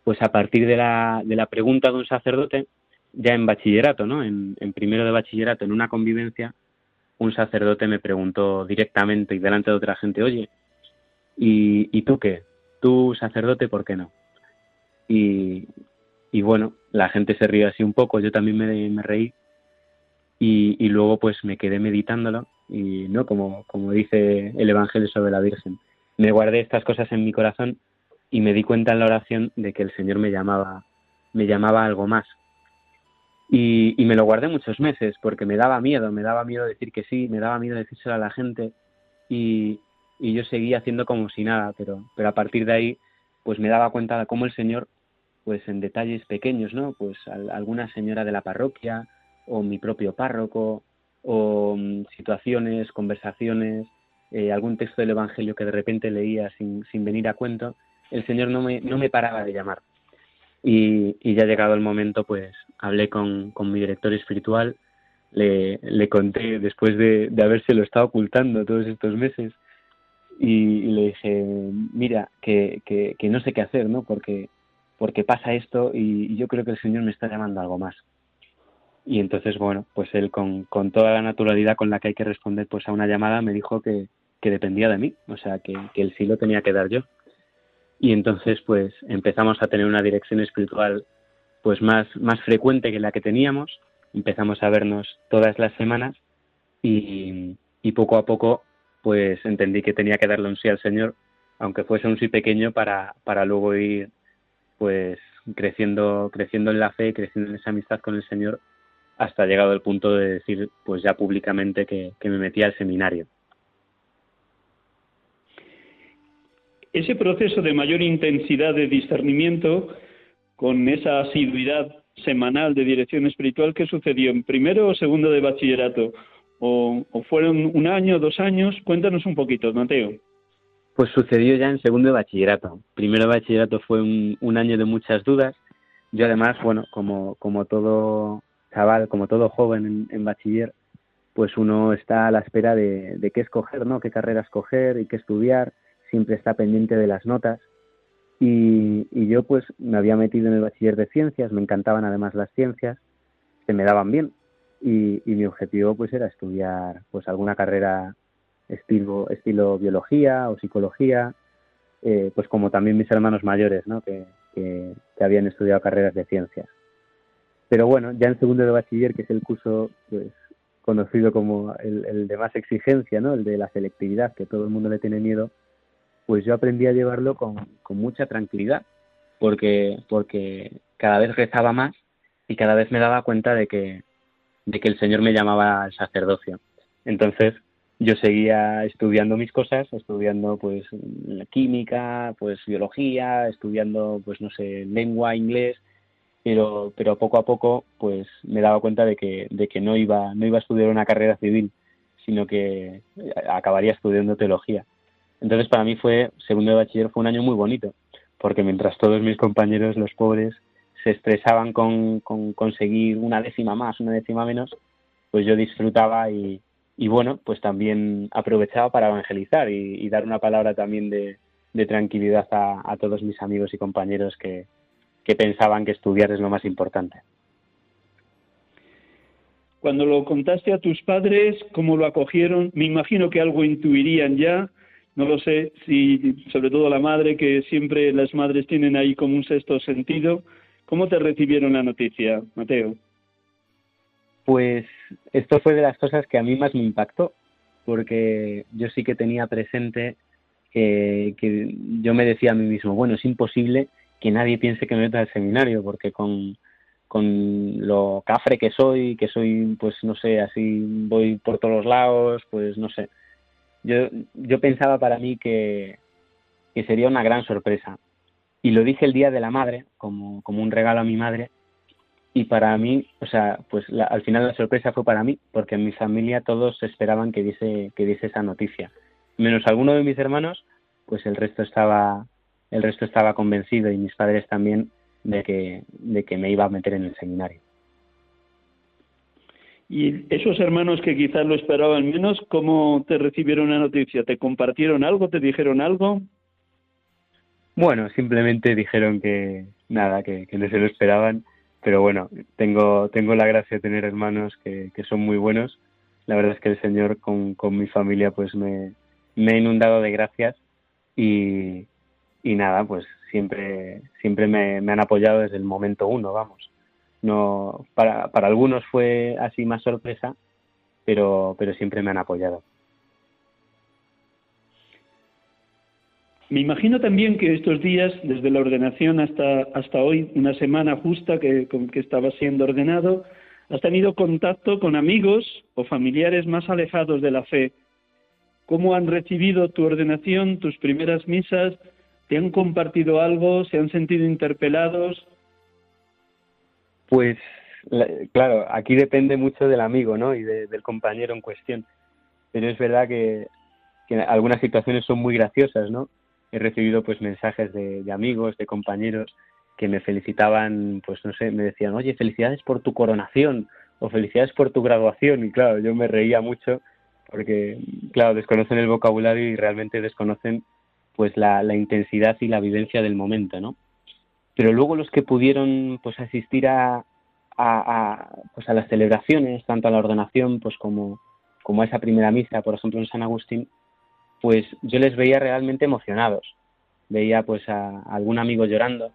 pues a partir de la, de la pregunta de un sacerdote, ya en bachillerato, ¿no? En, primero de bachillerato, en una convivencia, un sacerdote me preguntó directamente y delante de otra gente, oye, ¿y, y tú qué? ¿Tú sacerdote, por qué no? Y, y, bueno, la gente se rió así un poco, yo también me, me reí y, y, luego pues me quedé meditándolo y no como, como dice el Evangelio sobre la Virgen. Me guardé estas cosas en mi corazón y me di cuenta en la oración de que el Señor me llamaba, me llamaba algo más, y, y, me lo guardé muchos meses porque me daba miedo, me daba miedo decir que sí, me daba miedo decírselo a la gente y, y yo seguía haciendo como si nada, pero, pero a partir de ahí pues me daba cuenta de cómo el Señor, pues en detalles pequeños, ¿no? Pues alguna señora de la parroquia o mi propio párroco o mm, situaciones, conversaciones, eh, algún texto del Evangelio que de repente leía sin, sin venir a cuento, el Señor no me, no me paraba de llamar. Y, y ya llegado el momento, pues hablé con, con mi director espiritual, le, le conté después de, de habérselo estado ocultando todos estos meses y, le dije, mira, que, que, que, no sé qué hacer, ¿no? Porque, porque pasa esto y, yo creo que el Señor me está llamando algo más. Y entonces, bueno, pues él con, con toda la naturalidad con la que hay que responder pues a una llamada me dijo que, que dependía de mí, o sea, que, que el sí lo tenía que dar yo y entonces pues empezamos a tener una dirección espiritual pues más, más frecuente que la que teníamos, empezamos a vernos todas las semanas y, poco a poco pues entendí que tenía que darle un sí al Señor, aunque fuese un sí pequeño, para, para luego ir pues creciendo, creciendo en la fe, creciendo en esa amistad con el Señor, hasta llegado el punto de decir, pues ya públicamente que, que me metía al seminario. Ese proceso de mayor intensidad de discernimiento, con esa asiduidad semanal de dirección espiritual, ¿qué sucedió en primero o segundo de bachillerato? ¿O, fueron un año, dos años? Cuéntanos un poquito, Mateo. Pues sucedió ya en segundo de bachillerato. Primero de bachillerato fue un, año de muchas dudas. Yo además, bueno, como, como todo chaval, como todo joven en, bachiller, pues uno está a la espera de, de, qué escoger, ¿no? Qué carrera escoger y qué estudiar. Siempre está pendiente de las notas. Y, y, yo pues me había metido en el bachiller de ciencias, me encantaban además las ciencias, se me daban bien. Y, y mi objetivo pues era estudiar pues alguna carrera estilo, estilo biología o psicología, eh, pues como también mis hermanos mayores, ¿no? Que, que, habían estudiado carreras de ciencias. Pero bueno, ya en segundo de bachiller, que es el curso pues conocido como el, el, de más exigencia, ¿no? El de la selectividad, que todo el mundo le tiene miedo, pues yo aprendí a llevarlo con, con mucha tranquilidad, porque, porque cada vez rezaba más y cada vez me daba cuenta de que, de que el Señor me llamaba al sacerdocio. Entonces, yo seguía estudiando mis cosas, estudiando pues química, pues biología, estudiando pues no sé, lengua, inglés, pero pero poco a poco pues me daba cuenta de que de que no iba no iba a estudiar una carrera civil, sino que acabaría estudiando teología. Entonces para mí fue segundo de bachiller fue un año muy bonito, porque mientras todos mis compañeros los pobres se estresaban con, con conseguir una décima más, una décima menos, pues yo disfrutaba y bueno, pues también aprovechaba para evangelizar y, dar una palabra también de, tranquilidad a, todos mis amigos y compañeros que, pensaban que estudiar es lo más importante. Cuando lo contaste a tus padres, ¿cómo lo acogieron? Me imagino que algo intuirían ya, no lo sé, si sobre todo la madre, que siempre las madres tienen ahí como un sexto sentido. ¿Cómo te recibieron la noticia, Mateo? Pues esto fue de las cosas que a mí más me impactó, porque yo sí que tenía presente que, yo me decía a mí mismo, bueno, es imposible que nadie piense que me meta al seminario, porque con, con lo cafre que soy, que soy, pues no sé, así voy por todos lados, pues no sé. Yo, yo pensaba para mí que, que sería una gran sorpresa. Y lo dije el día de la madre, como, como un regalo a mi madre, y para mí, o sea, pues al final la sorpresa fue para mí, porque en mi familia todos esperaban que diese, que diese esa noticia. Menos alguno de mis hermanos, pues el resto estaba, el resto estaba convencido y mis padres también de que, de que me iba a meter en el seminario. Y esos hermanos que quizás lo esperaban menos, ¿cómo te recibieron la noticia? ¿Te compartieron algo? ¿Te dijeron algo? Bueno, simplemente dijeron que nada, que, no se lo esperaban pero bueno, tengo, tengo la gracia de tener hermanos que, que son muy buenos. La verdad es que el Señor con, con mi familia pues me, me ha inundado de gracias y, y nada, pues siempre, siempre me, me, han apoyado desde el momento uno, vamos. No, para, para algunos fue así más sorpresa, pero, pero siempre me han apoyado. Me imagino también que estos días, desde la ordenación hasta, hasta hoy, una semana justa que, que estaba siendo ordenado, has tenido contacto con amigos o familiares más alejados de la fe. ¿Cómo han recibido tu ordenación, tus primeras misas? ¿Te han compartido algo? ¿Se han sentido interpelados? Pues claro, aquí depende mucho del amigo ¿no? y del compañero en cuestión. Pero es verdad que, algunas situaciones son muy graciosas, ¿no? he recibido pues mensajes de, amigos, de compañeros que me felicitaban, pues no sé, me decían, oye, felicidades por tu coronación o felicidades por tu graduación. Y claro, yo me reía mucho porque, claro, desconocen el vocabulario y realmente desconocen pues la, la intensidad y la vivencia del momento, ¿no? Pero luego los que pudieron pues asistir a, a, pues a las celebraciones, tanto a la ordenación pues como, como a esa primera misa, por ejemplo en San Agustín, pues yo les veía realmente emocionados. Veía pues a, algún amigo llorando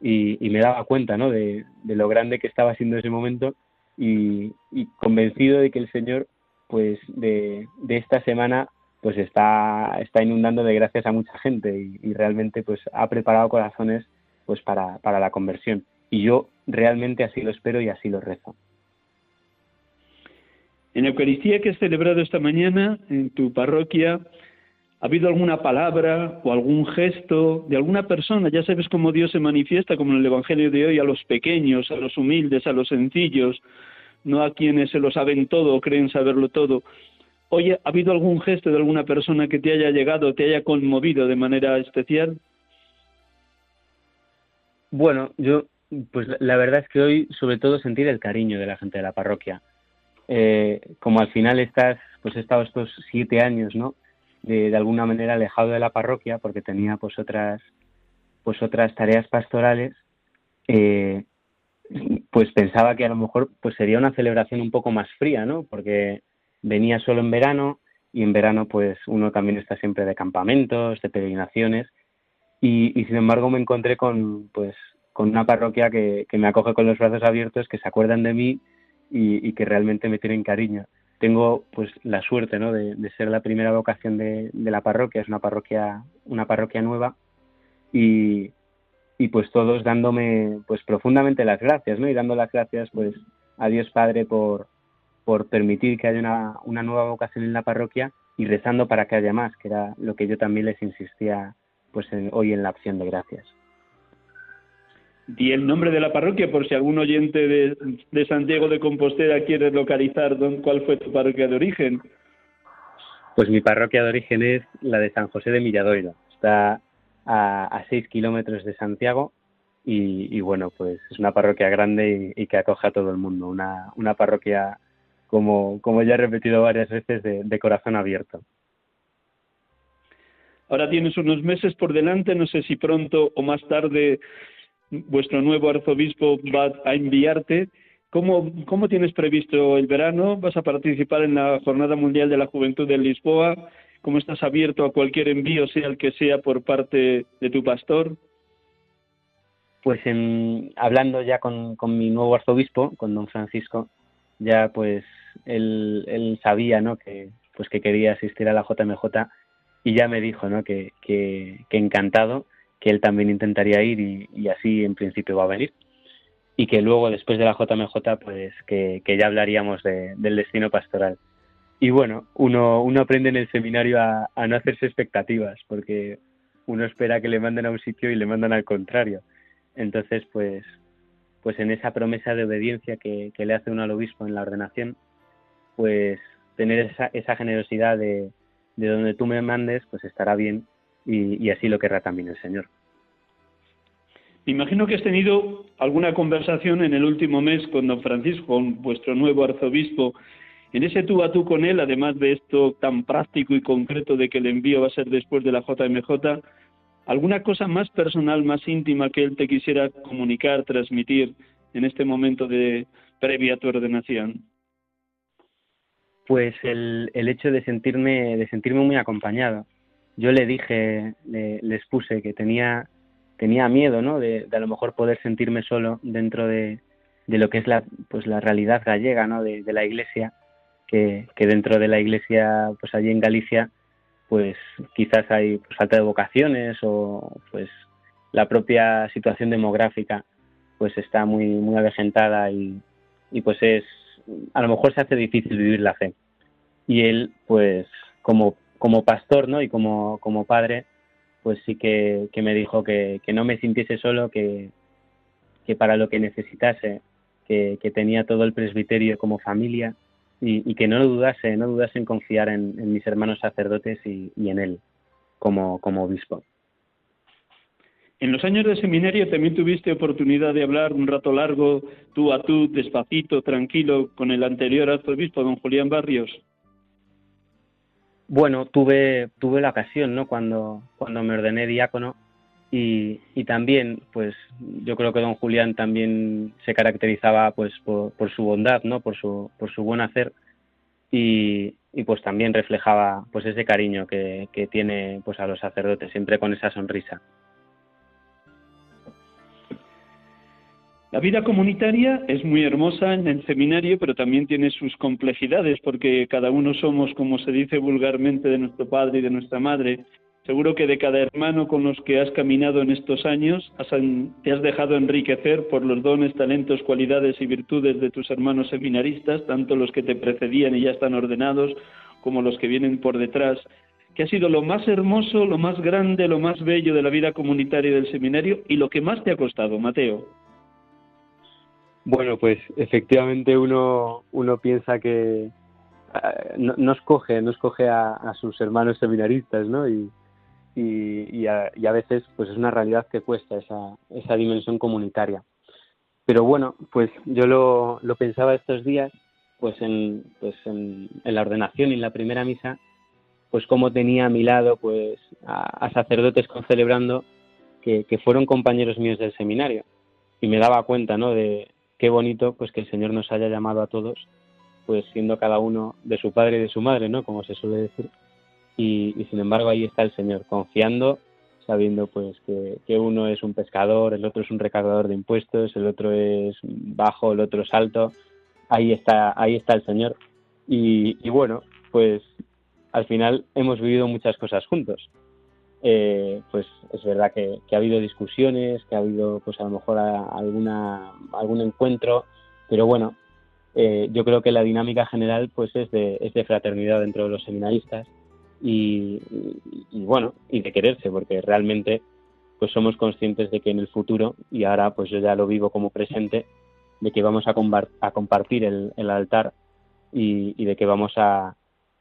y, me daba cuenta ¿no? de, lo grande que estaba siendo ese momento y, convencido de que el Señor pues de, esta semana pues está, está inundando de gracias a mucha gente y, realmente pues ha preparado corazones pues para, para la conversión. Y yo realmente así lo espero y así lo rezo. En la Eucaristía que has celebrado esta mañana en tu parroquia, ¿ha habido alguna palabra o algún gesto de alguna persona? Ya sabes cómo Dios se manifiesta, como en el Evangelio de hoy, a los pequeños, a los humildes, a los sencillos, no a quienes se lo saben todo o creen saberlo todo. Oye, ¿ha habido algún gesto de alguna persona que te haya llegado, te haya conmovido de manera especial? Bueno, yo, pues la verdad es que hoy, sobre todo, sentir el cariño de la gente de la parroquia. Eh, como al final estás, pues he estado estos siete años, ¿no? De, de, alguna manera alejado de la parroquia porque tenía pues otras, pues otras tareas pastorales. Eh, pues pensaba que a lo mejor pues sería una celebración un poco más fría, ¿no? Porque venía solo en verano y en verano pues uno también está siempre de campamentos, de peregrinaciones y, sin embargo me encontré con pues con una parroquia que, me acoge con los brazos abiertos, que se acuerdan de mí y, que realmente me tienen cariño. Tengo pues la suerte ¿no? de, ser la primera vocación de, la parroquia, es una parroquia, una parroquia nueva y, y pues todos dándome pues profundamente las gracias, ¿no? Y dando las gracias pues a Dios Padre por, por permitir que haya una, una nueva vocación en la parroquia y rezando para que haya más, que era lo que yo también les insistía pues hoy en la acción de gracias. Y el nombre de la parroquia, por si algún oyente de, de Santiago de Compostela quiere localizar dónde, cuál fue tu parroquia de origen. Pues mi parroquia de origen es la de San José de Milladoiro. Está a, a seis kilómetros de Santiago y, bueno, pues es una parroquia grande y, que acoge a todo el mundo. Una, una parroquia como, como ya he repetido varias veces, de, corazón abierto. Ahora tienes unos meses por delante, no sé si pronto o más tarde vuestro nuevo arzobispo va a enviarte. ¿Cómo, ¿Cómo tienes previsto el verano? ¿Vas a participar en la Jornada Mundial de la Juventud de Lisboa? ¿Cómo estás abierto a cualquier envío, sea el que sea, por parte de tu pastor? Pues en, hablando ya con, con mi nuevo arzobispo, con don Francisco, ya pues él, él sabía ¿no? que, pues que quería asistir a la JMJ y ya me dijo ¿no? que, que, encantado, que él también intentaría ir y, así en principio va a venir. Y que luego, después de la JMJ, pues que, ya hablaríamos de, del destino pastoral. Y bueno, uno, uno aprende en el seminario a, no hacerse expectativas, porque uno espera que le manden a un sitio y le mandan al contrario. Entonces, pues, pues en esa promesa de obediencia que, le hace uno al obispo en la ordenación, pues tener esa generosidad de, de donde tú me mandes, pues estará bien y, así lo querrá también el Señor. Me imagino que has tenido alguna conversación en el último mes con don Francisco, con vuestro nuevo arzobispo. En ese tú a tú con él, además de esto tan práctico y concreto de que el envío va a ser después de la JMJ, ¿Alguna cosa más personal, más íntima que él te quisiera comunicar, transmitir en este momento de previa tu ordenación? Pues el, el hecho de sentirme, de sentirme muy acompañado. Yo le dije, le, les puse que tenía, tenía miedo, ¿no? De, a lo mejor poder sentirme solo dentro de, de lo que es la, pues la realidad gallega, ¿no? De, de la iglesia, que, que dentro de la iglesia, pues allí en Galicia, pues quizás hay pues, falta de vocaciones o pues la propia situación demográfica pues está muy muy avejentada y, y pues es a lo mejor se hace difícil vivir la fe y él pues como como pastor no y como como padre pues sí que, que me dijo que, que, no me sintiese solo que, que para lo que necesitase que, que tenía todo el presbiterio como familia y, que no dudase, no dudase en confiar en, mis hermanos sacerdotes y, en él como, como obispo. En los años de seminario también tuviste oportunidad de hablar un rato largo, tú a tú, despacito, tranquilo, con el anterior arzobispo, don Julián Barrios. Bueno, tuve, tuve la ocasión, ¿no? Cuando, cuando me ordené diácono y, y también, pues, yo creo que don Julián también se caracterizaba, pues, por, por su bondad, ¿no? Por su, por su buen hacer y, y pues también reflejaba, pues, ese cariño que, que tiene, pues, a los sacerdotes, siempre con esa sonrisa. La vida comunitaria es muy hermosa en el seminario, pero también tiene sus complejidades, porque cada uno somos, como se dice vulgarmente, de nuestro padre y de nuestra madre. Seguro que de cada hermano con los que has caminado en estos años te has dejado enriquecer por los dones, talentos, cualidades y virtudes de tus hermanos seminaristas, tanto los que te precedían y ya están ordenados, como los que vienen por detrás. ¿Qué ha sido lo más hermoso, lo más grande, lo más bello de la vida comunitaria del seminario y lo que más te ha costado, Mateo? Bueno, pues efectivamente uno, uno piensa que eh, no, escoge, no escoge a, sus hermanos seminaristas, ¿no? Y, y, a, veces pues es una realidad que cuesta esa, esa dimensión comunitaria. Pero bueno, pues yo lo, lo pensaba estos días, pues en, pues en, la ordenación y en la primera misa, pues cómo tenía a mi lado pues a, sacerdotes concelebrando que, que fueron compañeros míos del seminario y me daba cuenta, ¿no? De, qué bonito pues que el Señor nos haya llamado a todos, pues siendo cada uno de su padre y de su madre, ¿no? Como se suele decir. Y, sin embargo ahí está el Señor, confiando, sabiendo pues que, uno es un pescador, el otro es un recaudador de impuestos, el otro es bajo, el otro es alto. Ahí está, ahí está el Señor. Y bueno, pues al final hemos vivido muchas cosas juntos. Eh, pues es verdad que, ha habido discusiones, que ha habido pues a lo mejor alguna, algún encuentro, pero bueno, eh, yo creo que la dinámica general pues es de, es de fraternidad dentro de los seminaristas y, bueno, y de quererse, porque realmente pues somos conscientes de que en el futuro, y ahora pues yo ya lo vivo como presente, de que vamos a, a compartir el, el altar y de que vamos a,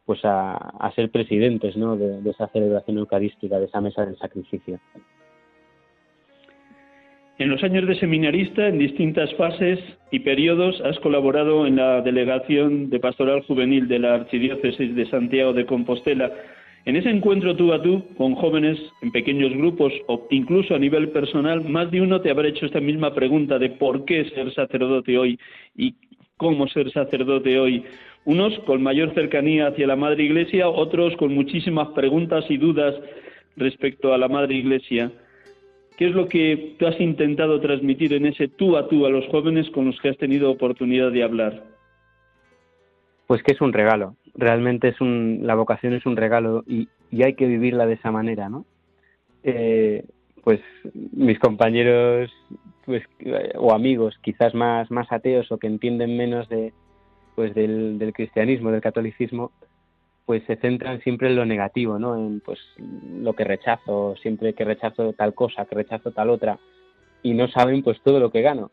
pues a, ser presidentes ¿no? de, esa celebración eucarística, de esa mesa del sacrificio. En los años de seminarista, en distintas fases y periodos, has colaborado en la delegación de pastoral juvenil de la Archidiócesis de Santiago de Compostela. En ese encuentro tú a tú con jóvenes en pequeños grupos o incluso a nivel personal, más de uno te habrá hecho esta misma pregunta de por qué ser sacerdote hoy y cómo ser sacerdote hoy unos con mayor cercanía hacia la Madre Iglesia, otros con muchísimas preguntas y dudas respecto a la Madre Iglesia. ¿Qué es lo que tú has intentado transmitir en ese tú a tú a los jóvenes con los que has tenido oportunidad de hablar? Pues que es un regalo. Realmente es un, la vocación es un regalo y, hay que vivirla de esa manera, ¿no? Eh, pues mis compañeros pues o amigos quizás más más ateos o que entienden menos de, pues del, cristianismo, del catolicismo, pues se centran siempre en lo negativo, ¿no? En pues lo que rechazo, siempre que rechazo tal cosa, que rechazo tal otra, y no saben pues todo lo que gano.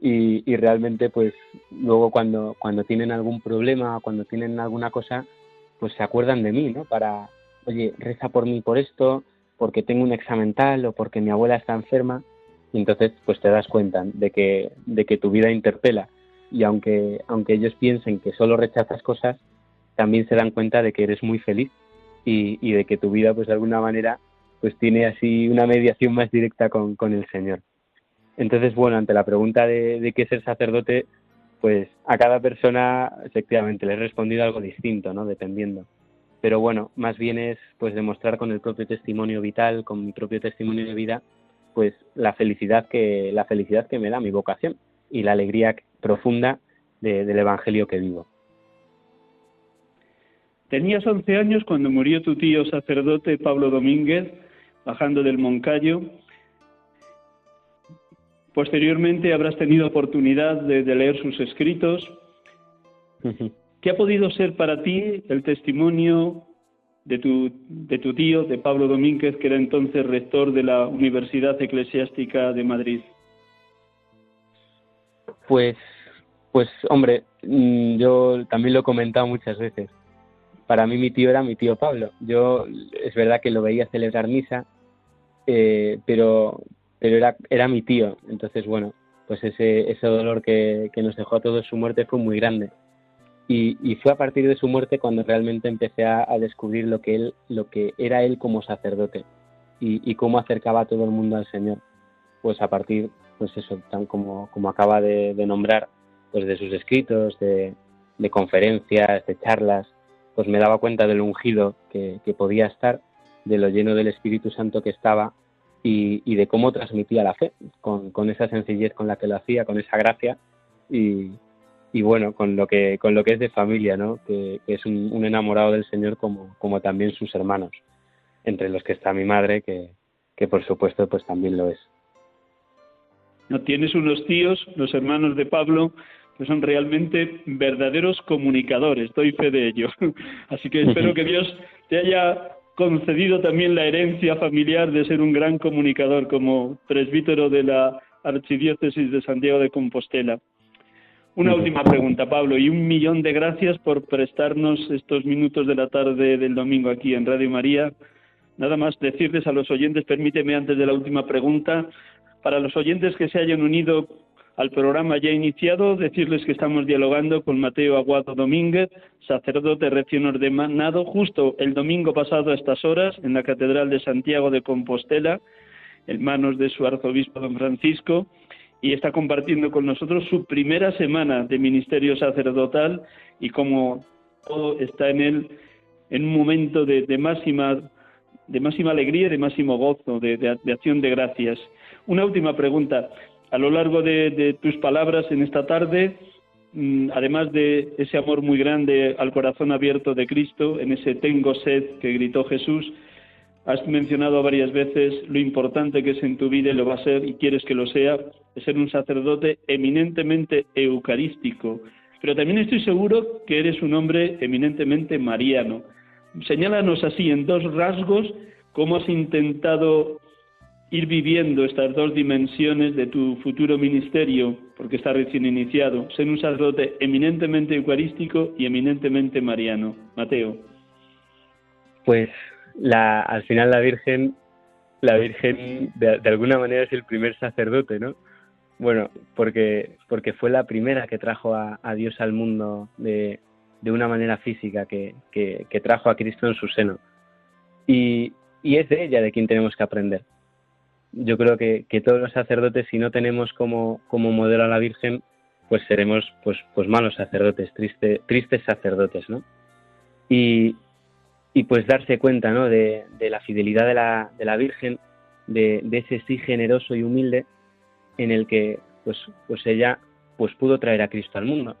Y, y realmente pues luego cuando, cuando tienen algún problema, cuando tienen alguna cosa, pues se acuerdan de mí, ¿no? Para, oye, reza por mí por esto, porque tengo un examen tal o porque mi abuela está enferma, y entonces pues te das cuenta de que, de que tu vida interpela y aunque, aunque ellos piensen que solo rechazas cosas, también se dan cuenta de que eres muy feliz y, y de que tu vida, pues de alguna manera, pues tiene así una mediación más directa con, con el Señor. Entonces, bueno, ante la pregunta de, de qué ser sacerdote, pues a cada persona efectivamente le he respondido algo distinto, ¿no? Dependiendo. Pero bueno, más bien es pues demostrar con el propio testimonio vital, con mi propio testimonio de vida, pues la felicidad que la felicidad que me da mi vocación y la alegría profunda del Evangelio que vivo. Tenías 11 años cuando murió tu tío sacerdote Pablo Domínguez, bajando del Moncayo. Posteriormente habrás tenido oportunidad de, leer sus escritos. ¿Qué ha podido ser para ti el testimonio de tu, de tu tío, de Pablo Domínguez, que era entonces rector de la Universidad Eclesiástica de Madrid? Pues, pues hombre, mm, yo también lo he comentado muchas veces. Para mí mi tío era mi tío Pablo. Yo es verdad que lo veía celebrar misa, eh, pero, pero era, era mi tío. Entonces, bueno, pues ese, ese dolor que, que nos dejó a todos su muerte fue muy grande. Y, y, fue a partir de su muerte cuando realmente empecé a, a, descubrir lo que él, lo que era él como sacerdote y, y, cómo acercaba a todo el mundo al Señor. Pues a partir pues eso, tan como, como acaba de, nombrar, pues de sus escritos, de, conferencias, de charlas, pues me daba cuenta del ungido que, podía estar, de lo lleno del Espíritu Santo que estaba y, de cómo transmitía la fe, con, esa sencillez con la que lo hacía, con esa gracia y, bueno, con lo que con lo que es de familia, ¿no? Que, es un, enamorado del Señor como, como también sus hermanos, entre los que está mi madre, que, que por supuesto pues también lo es. No tienes unos tíos, los hermanos de Pablo, que son realmente verdaderos comunicadores, doy fe de ello. [laughs] Así que espero que Dios te haya concedido también la herencia familiar de ser un gran comunicador como presbítero de la Archidiócesis de Santiago de Compostela. Una última pregunta, Pablo, y un millón de gracias por prestarnos estos minutos de la tarde del domingo aquí en Radio María. Nada más decirles a los oyentes, permíteme antes de la última pregunta, para los oyentes que se hayan unido al programa ya iniciado, decirles que estamos dialogando con Mateo Aguado Domínguez, sacerdote recién ordenado, justo el domingo pasado a estas horas en la Catedral de Santiago de Compostela, en manos de su arzobispo don Francisco, y está compartiendo con nosotros su primera semana de ministerio sacerdotal y como todo está en él en un momento de, máxima de máxima alegría y de máximo gozo, de acción de gracias. Una última pregunta a lo largo de, tus palabras en esta tarde, mm, además de ese amor muy grande al corazón abierto de Cristo, en ese tengo sed que gritó Jesús, has mencionado varias veces lo importante que es en tu vida y lo va a ser y quieres que lo sea, ser un sacerdote eminentemente eucarístico. Pero también estoy seguro que eres un hombre eminentemente mariano. Señálanos así en dos rasgos cómo has intentado ir viviendo estas dos dimensiones de tu futuro ministerio, porque está recién iniciado, ser un sacerdote eminentemente eucarístico y eminentemente mariano. Mateo. Pues la, al final la Virgen, la Virgen de, alguna manera es el primer sacerdote, ¿no? Bueno, porque, porque fue la primera que trajo a, Dios al mundo de, de una manera física, que, que, trajo a Cristo en su seno. Y, y es de ella de quien tenemos que aprender yo creo que, todos los sacerdotes, si no tenemos como, como modelo a la Virgen, pues seremos pues, pues malos sacerdotes, triste, tristes sacerdotes, ¿no? Y, y pues darse cuenta, ¿no? De, de la fidelidad de la, de la Virgen, de, de, ese sí generoso y humilde en el que pues, pues ella pues pudo traer a Cristo al mundo.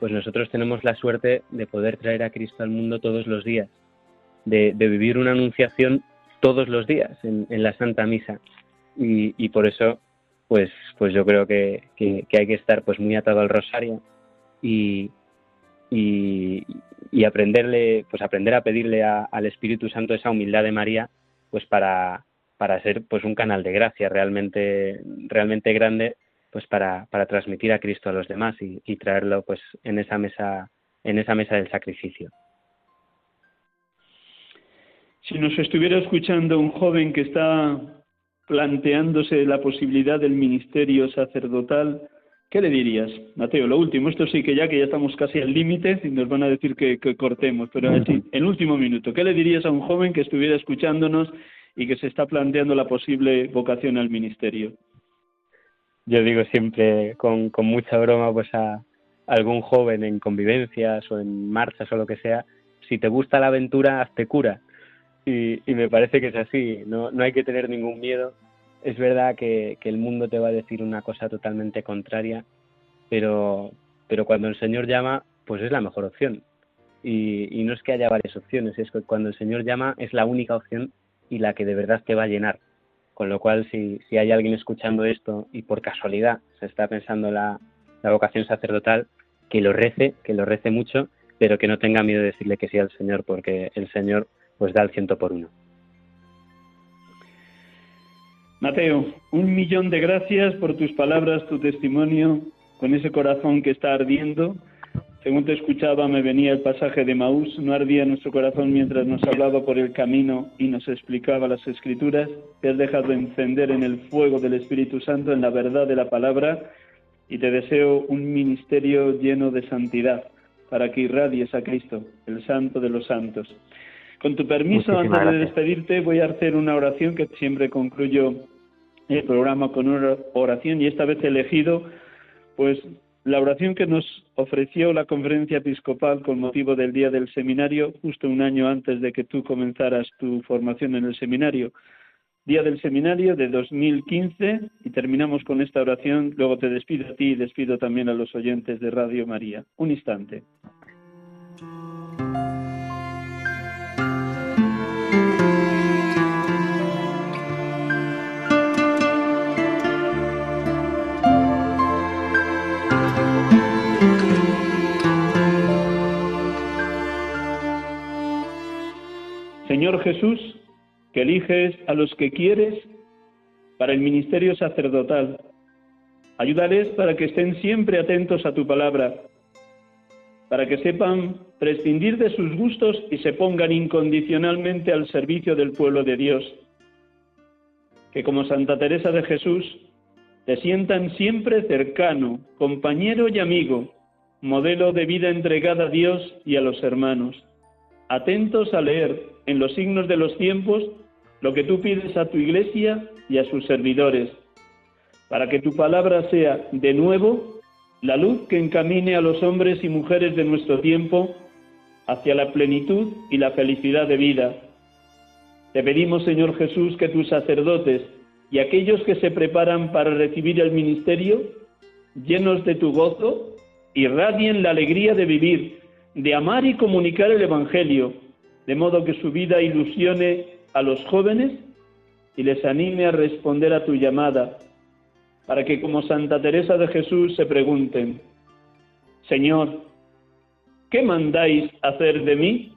Pues nosotros tenemos la suerte de poder traer a Cristo al mundo todos los días, de, de vivir una anunciación todos los días en, la Santa Misa. Y, por eso, pues, pues yo creo que, hay que estar pues muy atado al rosario y, y, aprenderle, pues aprender a pedirle al Espíritu Santo esa humildad de María, pues para, para ser pues un canal de gracia realmente, realmente grande, pues para, para transmitir a Cristo a los demás y traerlo pues en esa mesa, en esa mesa del sacrificio. Si nos estuviera escuchando un joven que está planteándose la posibilidad del ministerio sacerdotal, ¿qué le dirías? Mateo, lo último, esto sí que ya que ya estamos casi al límite y nos van a decir que, cortemos, pero en el último minuto, ¿qué le dirías a un joven que estuviera escuchándonos y que se está planteando la posible vocación al ministerio? Yo digo siempre con, con mucha broma pues a algún joven en convivencias o en marchas o lo que sea, si te gusta la aventura, hazte cura y, me parece que es así, no, no hay que tener ningún miedo. Es verdad que, el mundo te va a decir una cosa totalmente contraria, pero, pero cuando el Señor llama, pues es la mejor opción. Y, no es que haya varias opciones, es que cuando el Señor llama es la única opción y la que de verdad te va a llenar. Con lo cual, si, si hay alguien escuchando esto y por casualidad se está pensando la, la vocación sacerdotal, que lo rece, que lo rece mucho, pero que no tenga miedo de decirle que sí al Señor, porque el Señor pues da el ciento por uno. Mateo, un millón de gracias por tus palabras, tu testimonio, con ese corazón que está ardiendo. Según te escuchaba, me venía el pasaje de Maús, no ardía nuestro corazón mientras nos hablaba por el camino y nos explicaba las escrituras. Te has dejado encender en el fuego del Espíritu Santo, en la verdad de la palabra, y te deseo un ministerio lleno de santidad para que irradies a Cristo, el Santo de los Santos. Con tu permiso, antes de despedirte, voy a hacer una oración que siempre concluyo el programa con una oración y esta vez he elegido pues la oración que nos ofreció la conferencia episcopal con motivo del día del seminario, justo un año antes de que tú comenzaras tu formación en el seminario. día del seminario de 2015 y terminamos con esta oración. Luego te despido a ti y despido también a los oyentes de Radio María. Un instante. Señor Jesús, que eliges a los que quieres para el ministerio sacerdotal. Ayúdales para que estén siempre atentos a tu palabra, para que sepan prescindir de sus gustos y se pongan incondicionalmente al servicio del pueblo de Dios. Que como Santa Teresa de Jesús, te sientan siempre cercano, compañero y amigo, modelo de vida entregada a Dios y a los hermanos, atentos a leer en los signos de los tiempos lo que tú pides a tu iglesia y a sus servidores, para que tu palabra sea de nuevo la luz que encamine a los hombres y mujeres de nuestro tiempo hacia la plenitud y la felicidad de vida. Te pedimos, Señor Jesús, que tus sacerdotes y aquellos que se preparan para recibir el ministerio, llenos de tu gozo, irradien la alegría de vivir, de amar y comunicar el Evangelio, de modo que su vida ilusione a los jóvenes y les anime a responder a tu llamada, para que como Santa Teresa de Jesús se pregunten, Señor, ¿qué mandáis hacer de mí?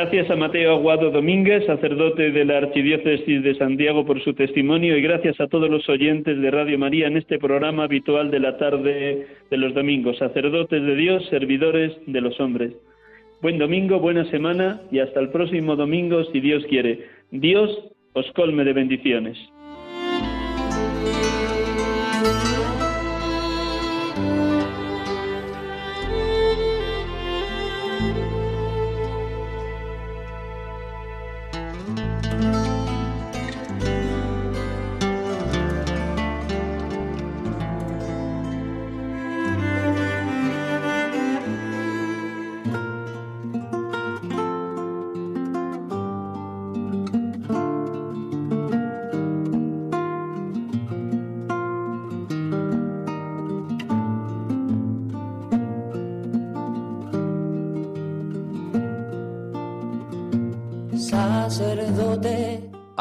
Gracias a Mateo Aguado Domínguez, sacerdote de la Archidiócesis de Santiago, por su testimonio y gracias a todos los oyentes de Radio María en este programa habitual de la tarde de los domingos, sacerdotes de Dios, servidores de los hombres. Buen domingo, buena semana y hasta el próximo domingo si Dios quiere. Dios os colme de bendiciones.